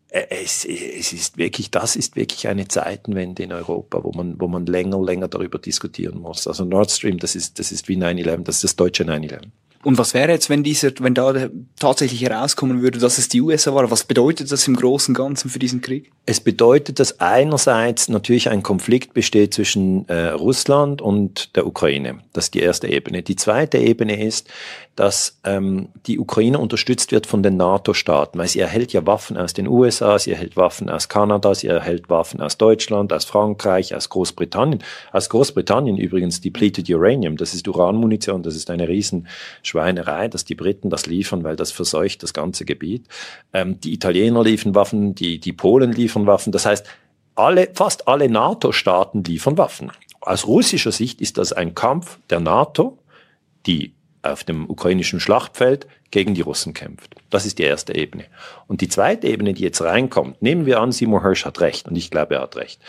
A: äh, es, es ist wirklich, das ist wirklich eine Zeitenwende in Europa, wo man, wo man länger, länger darüber diskutieren muss. Also Nord Stream, das ist, das ist wie 9-11, das ist das deutsche 9-11.
B: Und was wäre jetzt, wenn dieser, wenn da tatsächlich herauskommen würde, dass es die USA war? Was bedeutet das im Großen und Ganzen für diesen Krieg?
A: Es bedeutet, dass einerseits natürlich ein Konflikt besteht zwischen äh, Russland und der Ukraine. Das ist die erste Ebene. Die zweite Ebene ist, dass ähm, die Ukraine unterstützt wird von den NATO-Staaten, weil sie erhält ja Waffen aus den USA, sie erhält Waffen aus Kanada, sie erhält Waffen aus Deutschland, aus Frankreich, aus Großbritannien. Aus Großbritannien übrigens depleted Uranium, das ist Uranmunition, das ist eine Riesenschweinerei, dass die Briten das liefern, weil das verseucht das ganze Gebiet. Ähm, die Italiener liefern Waffen, die, die Polen liefern Waffen. Das heißt, alle, fast alle NATO-Staaten liefern Waffen. Aus russischer Sicht ist das ein Kampf der NATO, die auf dem ukrainischen Schlachtfeld gegen die Russen kämpft. Das ist die erste Ebene. Und die zweite Ebene, die jetzt reinkommt, nehmen wir an, Seymour Hirsch hat recht, und ich glaube, er hat recht.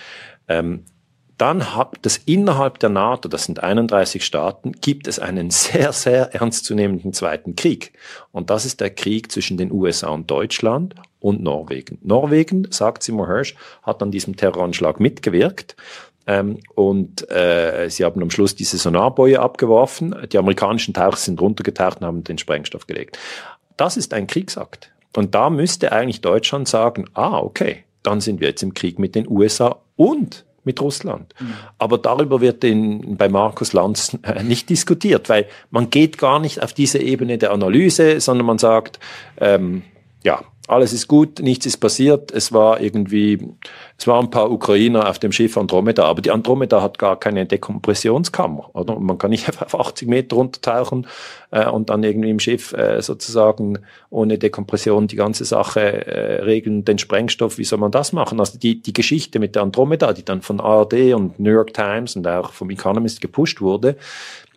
A: Ähm, dann hat das innerhalb der NATO, das sind 31 Staaten, gibt es einen sehr, sehr ernstzunehmenden zweiten Krieg. Und das ist der Krieg zwischen den USA und Deutschland und Norwegen. Norwegen, sagt Seymour Hirsch, hat an diesem Terroranschlag mitgewirkt. Ähm, und äh, sie haben am Schluss diese Sonarboje abgeworfen. Die amerikanischen Taucher sind runtergetaucht und haben den Sprengstoff gelegt. Das ist ein Kriegsakt. Und da müsste eigentlich Deutschland sagen, ah, okay, dann sind wir jetzt im Krieg mit den USA und mit Russland. Mhm. Aber darüber wird in, bei Markus Lanz äh, nicht diskutiert, weil man geht gar nicht auf diese Ebene der Analyse, sondern man sagt, ähm, ja, alles ist gut, nichts ist passiert. Es war irgendwie, es waren ein paar Ukrainer auf dem Schiff Andromeda, aber die Andromeda hat gar keine Dekompressionskammer. Oder? Man kann nicht [laughs] auf 80 Meter runtertauchen äh, und dann irgendwie im Schiff äh, sozusagen ohne Dekompression die ganze Sache äh, regeln, den Sprengstoff. Wie soll man das machen? Also die, die Geschichte mit der Andromeda, die dann von ARD und New York Times und auch vom Economist gepusht wurde,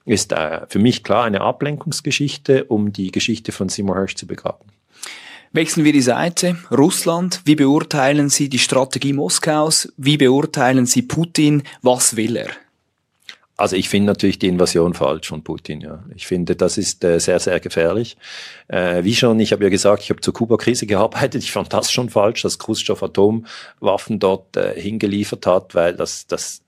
A: ist äh, für mich klar eine Ablenkungsgeschichte, um die Geschichte von Seymour Hersh zu begraben.
B: Wechseln wir die Seite. Russland. Wie beurteilen Sie die Strategie Moskaus? Wie beurteilen Sie Putin? Was will er?
A: Also ich finde natürlich die Invasion falsch von Putin. Ja, ich finde, das ist äh, sehr, sehr gefährlich. Äh, wie schon, ich habe ja gesagt, ich habe zur Kuba-Krise gearbeitet. Ich fand das schon falsch, dass Khrushchev Atomwaffen dort äh, hingeliefert hat, weil das, das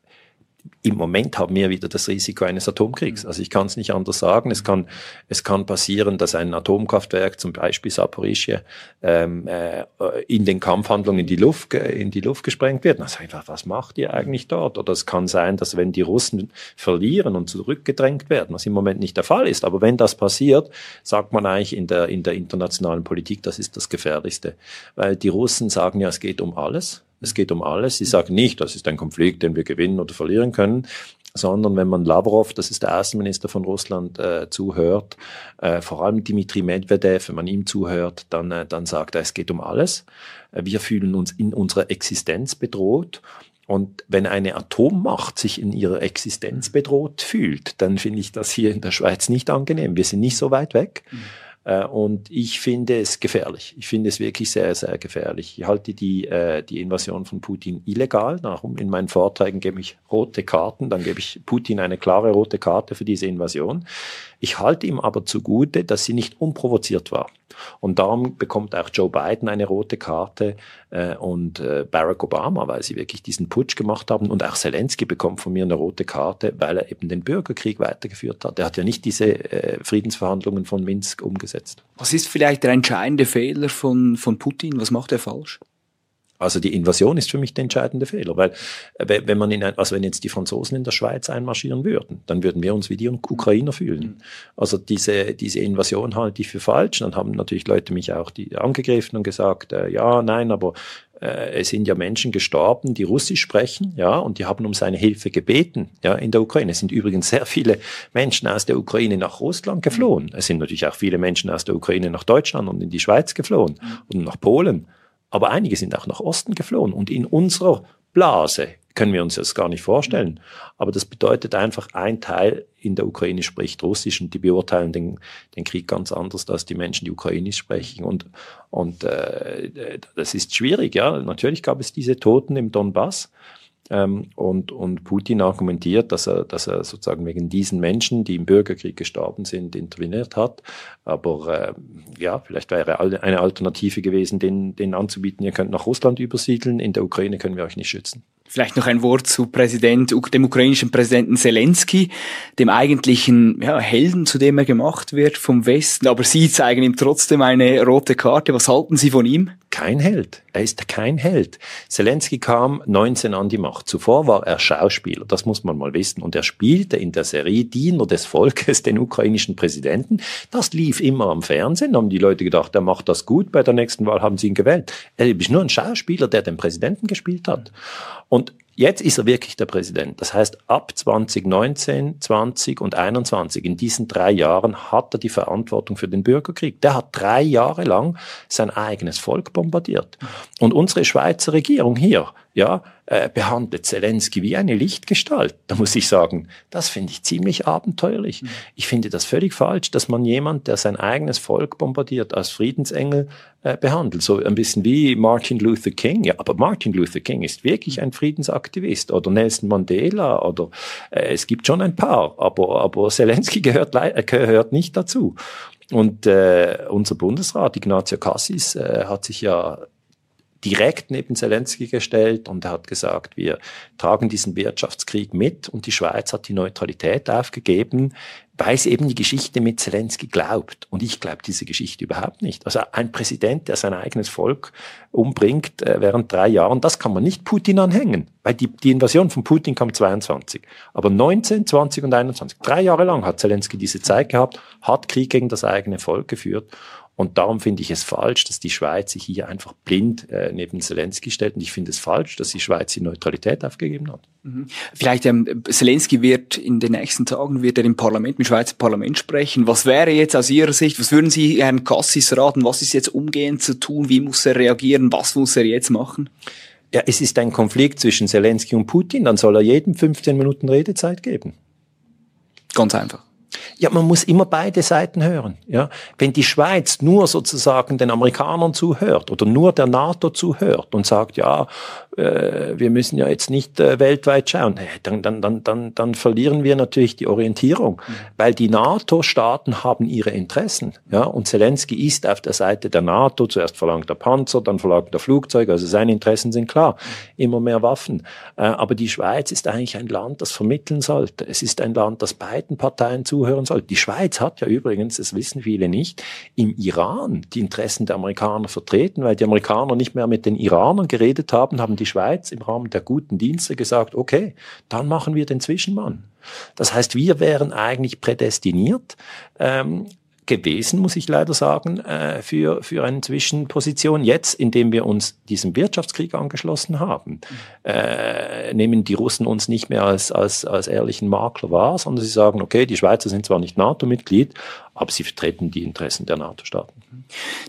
A: im Moment haben wir wieder das Risiko eines Atomkriegs. Also ich kann es nicht anders sagen. Es kann, es kann passieren, dass ein Atomkraftwerk, zum Beispiel Saporischje, ähm, äh, in den Kampfhandlungen in die Luft, in die Luft gesprengt wird. Also einfach, was macht ihr eigentlich dort? Oder es kann sein, dass wenn die Russen verlieren und zurückgedrängt werden, was im Moment nicht der Fall ist, aber wenn das passiert, sagt man eigentlich in der, in der internationalen Politik, das ist das Gefährlichste. Weil die Russen sagen ja, es geht um alles. Es geht um alles. Sie sagen nicht, das ist ein Konflikt, den wir gewinnen oder verlieren können, sondern wenn man Lavrov, das ist der Außenminister von Russland, äh, zuhört, äh, vor allem Dmitri Medvedev, wenn man ihm zuhört, dann, äh, dann sagt er, es geht um alles. Äh, wir fühlen uns in unserer Existenz bedroht. Und wenn eine Atommacht sich in ihrer Existenz bedroht fühlt, dann finde ich das hier in der Schweiz nicht angenehm. Wir sind nicht so weit weg. Mhm. Äh, und ich finde es gefährlich. Ich finde es wirklich sehr, sehr gefährlich. Ich halte die, äh, die Invasion von Putin illegal. Darum in meinen Vorträgen gebe ich rote Karten. Dann gebe ich Putin eine klare rote Karte für diese Invasion. Ich halte ihm aber zugute, dass sie nicht unprovoziert war. Und darum bekommt auch Joe Biden eine rote Karte äh, und äh, Barack Obama, weil sie wirklich diesen Putsch gemacht haben. Und auch Zelensky bekommt von mir eine rote Karte, weil er eben den Bürgerkrieg weitergeführt hat. Er hat ja nicht diese äh, Friedensverhandlungen von Minsk umgesetzt.
B: Was ist vielleicht der entscheidende Fehler von, von Putin? Was macht er falsch?
A: Also die Invasion ist für mich der entscheidende Fehler, weil wenn man in ein, also wenn jetzt die Franzosen in der Schweiz einmarschieren würden, dann würden wir uns wie die Ukrainer fühlen. Also diese diese Invasion halte ich für falsch. Dann haben natürlich Leute mich auch die angegriffen und gesagt, äh, ja, nein, aber äh, es sind ja Menschen gestorben, die Russisch sprechen, ja, und die haben um seine Hilfe gebeten, ja, in der Ukraine. Es sind übrigens sehr viele Menschen aus der Ukraine nach Russland geflohen. Es sind natürlich auch viele Menschen aus der Ukraine nach Deutschland und in die Schweiz geflohen und nach Polen. Aber einige sind auch nach Osten geflohen. Und in unserer Blase können wir uns das gar nicht vorstellen. Aber das bedeutet einfach, ein Teil in der Ukraine spricht Russisch und die beurteilen den, den Krieg ganz anders als die Menschen, die Ukrainisch sprechen. Und, und äh, das ist schwierig, ja. Natürlich gab es diese Toten im Donbass. Ähm, und, und Putin argumentiert, dass er, dass er sozusagen wegen diesen Menschen, die im Bürgerkrieg gestorben sind, interveniert hat. Aber äh, ja, vielleicht wäre eine Alternative gewesen, den, den anzubieten, ihr könnt nach Russland übersiedeln, in der Ukraine können wir euch nicht schützen.
B: Vielleicht noch ein Wort zu Präsident, dem ukrainischen Präsidenten Zelensky, dem eigentlichen ja, Helden, zu dem er gemacht wird vom Westen. Aber Sie zeigen ihm trotzdem eine rote Karte. Was halten Sie von ihm?
A: Kein Held. Er ist kein Held. Zelensky kam 19 an die Macht. Zuvor war er Schauspieler. Das muss man mal wissen. Und er spielte in der Serie Diener des Volkes [laughs] den ukrainischen Präsidenten. Das lief immer am Fernsehen. Da haben die Leute gedacht, er macht das gut. Bei der nächsten Wahl haben sie ihn gewählt. Er ist nur ein Schauspieler, der den Präsidenten gespielt hat. Und jetzt ist er wirklich der Präsident. Das heißt, ab 2019, 20 und 21, in diesen drei Jahren hat er die Verantwortung für den Bürgerkrieg. Der hat drei Jahre lang sein eigenes Volk bombardiert. Und unsere Schweizer Regierung hier, ja, äh, behandelt Zelensky wie eine Lichtgestalt. Da muss ich sagen, das finde ich ziemlich abenteuerlich. Mhm. Ich finde das völlig falsch, dass man jemand, der sein eigenes Volk bombardiert, als Friedensengel äh, behandelt. So ein bisschen wie Martin Luther King. Ja, aber Martin Luther King ist wirklich ein Friedensaktivist oder Nelson Mandela oder äh, es gibt schon ein paar, aber, aber Zelensky gehört, äh, gehört nicht dazu. Und äh, unser Bundesrat Ignazio Cassis äh, hat sich ja direkt neben Zelensky gestellt und er hat gesagt, wir tragen diesen Wirtschaftskrieg mit und die Schweiz hat die Neutralität aufgegeben, weil sie eben die Geschichte mit Zelensky glaubt. Und ich glaube diese Geschichte überhaupt nicht. Also ein Präsident, der sein eigenes Volk umbringt äh, während drei Jahren, das kann man nicht Putin anhängen. Weil die, die Invasion von Putin kam 22. Aber 19, 20 und 21, drei Jahre lang hat Zelensky diese Zeit gehabt, hat Krieg gegen das eigene Volk geführt. Und darum finde ich es falsch, dass die Schweiz sich hier einfach blind äh, neben Zelensky stellt. Und ich finde es falsch, dass die Schweiz die Neutralität aufgegeben hat.
B: Mhm. Vielleicht ähm, Zelensky wird in den nächsten Tagen wird er im Parlament, im Schweizer Parlament sprechen. Was wäre jetzt aus Ihrer Sicht, was würden Sie Herrn Cassis raten? Was ist jetzt umgehend zu tun? Wie muss er reagieren? Was muss er jetzt machen?
A: Ja, es ist ein Konflikt zwischen Zelensky und Putin. Dann soll er jedem 15 Minuten Redezeit geben.
B: Ganz einfach.
A: Ja, man muss immer beide Seiten hören. Ja, wenn die Schweiz nur sozusagen den Amerikanern zuhört oder nur der NATO zuhört und sagt, ja, äh, wir müssen ja jetzt nicht äh, weltweit schauen, dann, dann, dann, dann, dann verlieren wir natürlich die Orientierung, mhm. weil die NATO-Staaten haben ihre Interessen. Ja, und Zelensky ist auf der Seite der NATO. Zuerst verlangt er Panzer, dann verlangt er Flugzeuge. Also seine Interessen sind klar. Mhm. Immer mehr Waffen. Äh, aber die Schweiz ist eigentlich ein Land, das vermitteln sollte. Es ist ein Land, das beiden Parteien zuhören soll. Die Schweiz hat ja übrigens, das wissen viele nicht, im Iran die Interessen der Amerikaner vertreten, weil die Amerikaner nicht mehr mit den Iranern geredet haben, haben die Schweiz im Rahmen der guten Dienste gesagt, okay, dann machen wir den Zwischenmann. Das heißt, wir wären eigentlich prädestiniert, ähm, gewesen, muss ich leider sagen, äh, für, für eine Zwischenposition. Jetzt, indem wir uns diesem Wirtschaftskrieg angeschlossen haben, äh, nehmen die Russen uns nicht mehr als, als, als ehrlichen Makler wahr, sondern sie sagen, okay, die Schweizer sind zwar nicht NATO-Mitglied, aber sie vertreten die Interessen der NATO-Staaten.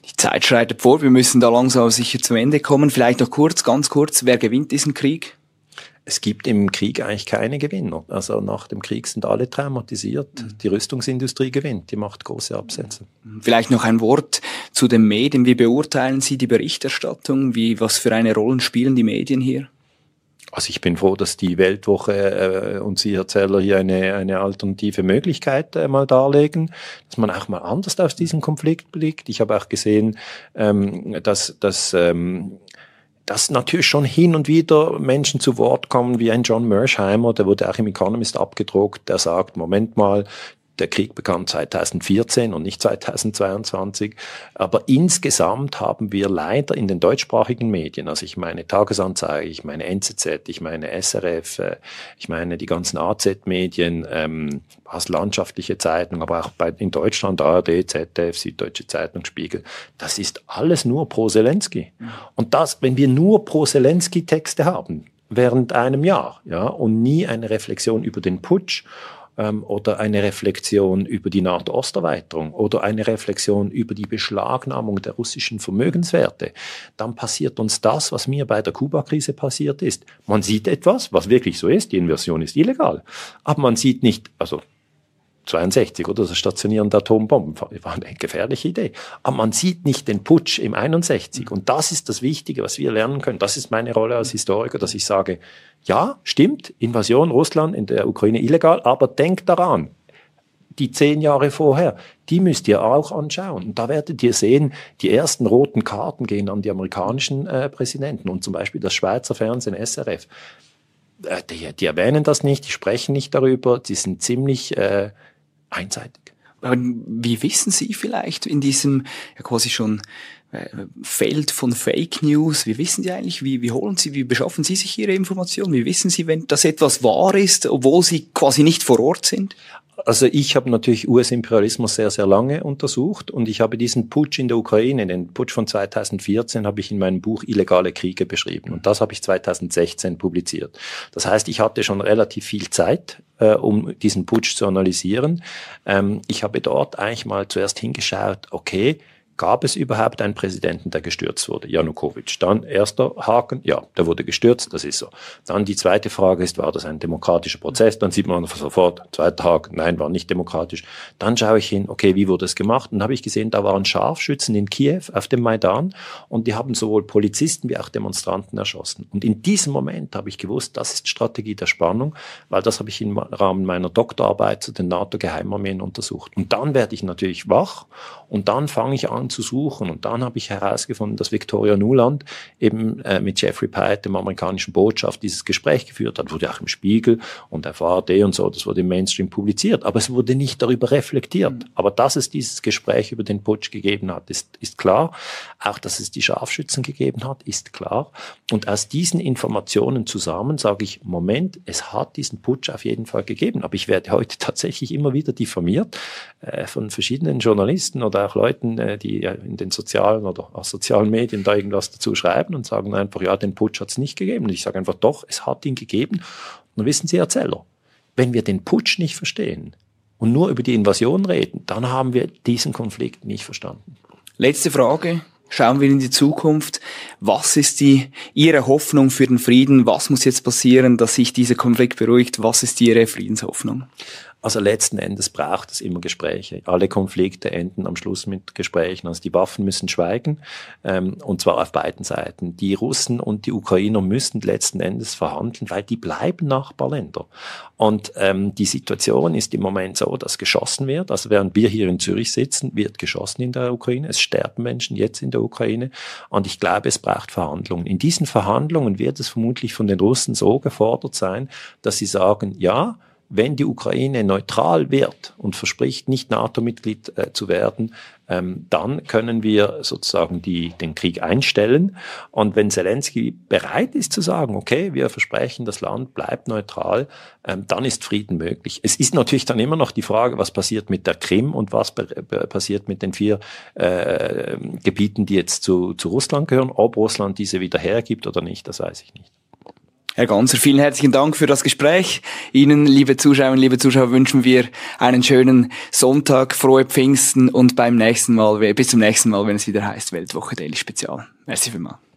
B: Die Zeit schreitet vor, wir müssen da langsam sicher zum Ende kommen. Vielleicht noch kurz, ganz kurz, wer gewinnt diesen Krieg?
A: Es gibt im Krieg eigentlich keine Gewinner. Also nach dem Krieg sind alle traumatisiert. Mhm. Die Rüstungsindustrie gewinnt, die macht große Absätze.
B: Vielleicht noch ein Wort zu den Medien. Wie beurteilen Sie die Berichterstattung? Wie, was für eine Rolle spielen die Medien hier?
A: Also ich bin froh, dass die Weltwoche äh, und Sie, Herr Zeller, hier eine, eine alternative Möglichkeit äh, mal darlegen, dass man auch mal anders aus diesem Konflikt blickt. Ich habe auch gesehen, ähm, dass, dass ähm, dass natürlich schon hin und wieder Menschen zu Wort kommen, wie ein John Mersheimer, der wurde auch im Economist abgedruckt, der sagt, Moment mal, der Krieg begann 2014 und nicht 2022. Aber insgesamt haben wir leider in den deutschsprachigen Medien, also ich meine Tagesanzeige, ich meine NZZ, ich meine SRF, äh, ich meine die ganzen AZ-Medien, ähm, was landschaftliche Zeitung, aber auch bei, in Deutschland ARD, ZDF, Süddeutsche Zeitung, Spiegel, das ist alles nur pro Zelensky. Und das, wenn wir nur pro Zelensky Texte haben, während einem Jahr, ja, und nie eine Reflexion über den Putsch ähm, oder eine Reflexion über die Nordosterweiterung oder eine Reflexion über die Beschlagnahmung der russischen Vermögenswerte, dann passiert uns das, was mir bei der Kuba-Krise passiert ist. Man sieht etwas, was wirklich so ist, die Inversion ist illegal, aber man sieht nicht, also 62 oder das Stationieren der Atombomben war eine gefährliche Idee. Aber man sieht nicht den Putsch im 61 und das ist das Wichtige, was wir lernen können. Das ist meine Rolle als Historiker, dass ich sage, ja, stimmt, Invasion Russland in der Ukraine illegal, aber denkt daran, die zehn Jahre vorher, die müsst ihr auch anschauen. Und da werdet ihr sehen, die ersten roten Karten gehen an die amerikanischen äh, Präsidenten und zum Beispiel das Schweizer Fernsehen SRF. Äh, die, die, erwähnen das nicht, die sprechen nicht darüber, die sind ziemlich äh, einseitig.
B: Wie wissen Sie vielleicht in diesem ja quasi schon Feld von Fake News. Wie wissen Sie eigentlich, wie, wie holen Sie, wie beschaffen Sie sich Ihre Informationen? Wie wissen Sie, wenn das etwas wahr ist, obwohl Sie quasi nicht vor Ort sind?
A: Also ich habe natürlich US-Imperialismus sehr, sehr lange untersucht und ich habe diesen Putsch in der Ukraine, den Putsch von 2014, habe ich in meinem Buch Illegale Kriege beschrieben und das habe ich 2016 publiziert. Das heißt, ich hatte schon relativ viel Zeit, äh, um diesen Putsch zu analysieren. Ähm, ich habe dort eigentlich mal zuerst hingeschaut, okay, Gab es überhaupt einen Präsidenten, der gestürzt wurde? Janukowitsch. Dann erster Haken, ja, der wurde gestürzt, das ist so. Dann die zweite Frage ist, war das ein demokratischer Prozess? Dann sieht man sofort, zweiter Haken, nein, war nicht demokratisch. Dann schaue ich hin, okay, wie wurde es gemacht? Und habe ich gesehen, da waren Scharfschützen in Kiew auf dem Maidan und die haben sowohl Polizisten wie auch Demonstranten erschossen. Und in diesem Moment habe ich gewusst, das ist Strategie der Spannung, weil das habe ich im Rahmen meiner Doktorarbeit zu den NATO-Geheimarmeen untersucht. Und dann werde ich natürlich wach und dann fange ich an, zu suchen. Und dann habe ich herausgefunden, dass Victoria Nuland eben äh, mit Jeffrey Pyatt, dem amerikanischen Botschaft, dieses Gespräch geführt hat. Wurde auch im Spiegel und der VRD und so, das wurde im Mainstream publiziert. Aber es wurde nicht darüber reflektiert. Mhm. Aber dass es dieses Gespräch über den Putsch gegeben hat, ist, ist klar. Auch, dass es die Scharfschützen gegeben hat, ist klar. Und aus diesen Informationen zusammen sage ich, Moment, es hat diesen Putsch auf jeden Fall gegeben. Aber ich werde heute [laughs] tatsächlich immer wieder diffamiert äh, von verschiedenen Journalisten oder auch Leuten, äh, die in den sozialen oder sozialen Medien da irgendwas dazu schreiben und sagen einfach, ja, den Putsch hat es nicht gegeben. Und ich sage einfach, doch, es hat ihn gegeben. Und dann wissen Sie, Erzähler, wenn wir den Putsch nicht verstehen und nur über die Invasion reden, dann haben wir diesen Konflikt nicht verstanden.
B: Letzte Frage. Schauen wir in die Zukunft. Was ist die, Ihre Hoffnung für den Frieden? Was muss jetzt passieren, dass sich dieser Konflikt beruhigt? Was ist Ihre Friedenshoffnung?
A: Also letzten Endes braucht es immer Gespräche. Alle Konflikte enden am Schluss mit Gesprächen. Also die Waffen müssen schweigen, ähm, und zwar auf beiden Seiten. Die Russen und die Ukrainer müssen letzten Endes verhandeln, weil die bleiben Nachbarländer. Und ähm, die Situation ist im Moment so, dass geschossen wird. Also während wir hier in Zürich sitzen, wird geschossen in der Ukraine. Es sterben Menschen jetzt in der Ukraine. Und ich glaube, es braucht Verhandlungen. In diesen Verhandlungen wird es vermutlich von den Russen so gefordert sein, dass sie sagen, ja, wenn die Ukraine neutral wird und verspricht, nicht NATO-Mitglied äh, zu werden, ähm, dann können wir sozusagen die, den Krieg einstellen. Und wenn Zelensky bereit ist zu sagen, okay, wir versprechen, das Land bleibt neutral, ähm, dann ist Frieden möglich. Es ist natürlich dann immer noch die Frage, was passiert mit der Krim und was passiert mit den vier äh, Gebieten, die jetzt zu, zu Russland gehören. Ob Russland diese wieder hergibt oder nicht, das weiß ich nicht.
B: Herr Ganser, vielen herzlichen Dank für das Gespräch. Ihnen, liebe Zuschauerinnen, liebe Zuschauer, wünschen wir einen schönen Sonntag, frohe Pfingsten und beim nächsten Mal, bis zum nächsten Mal, wenn es wieder heißt Weltwoche Daily Spezial. Merci vielmals.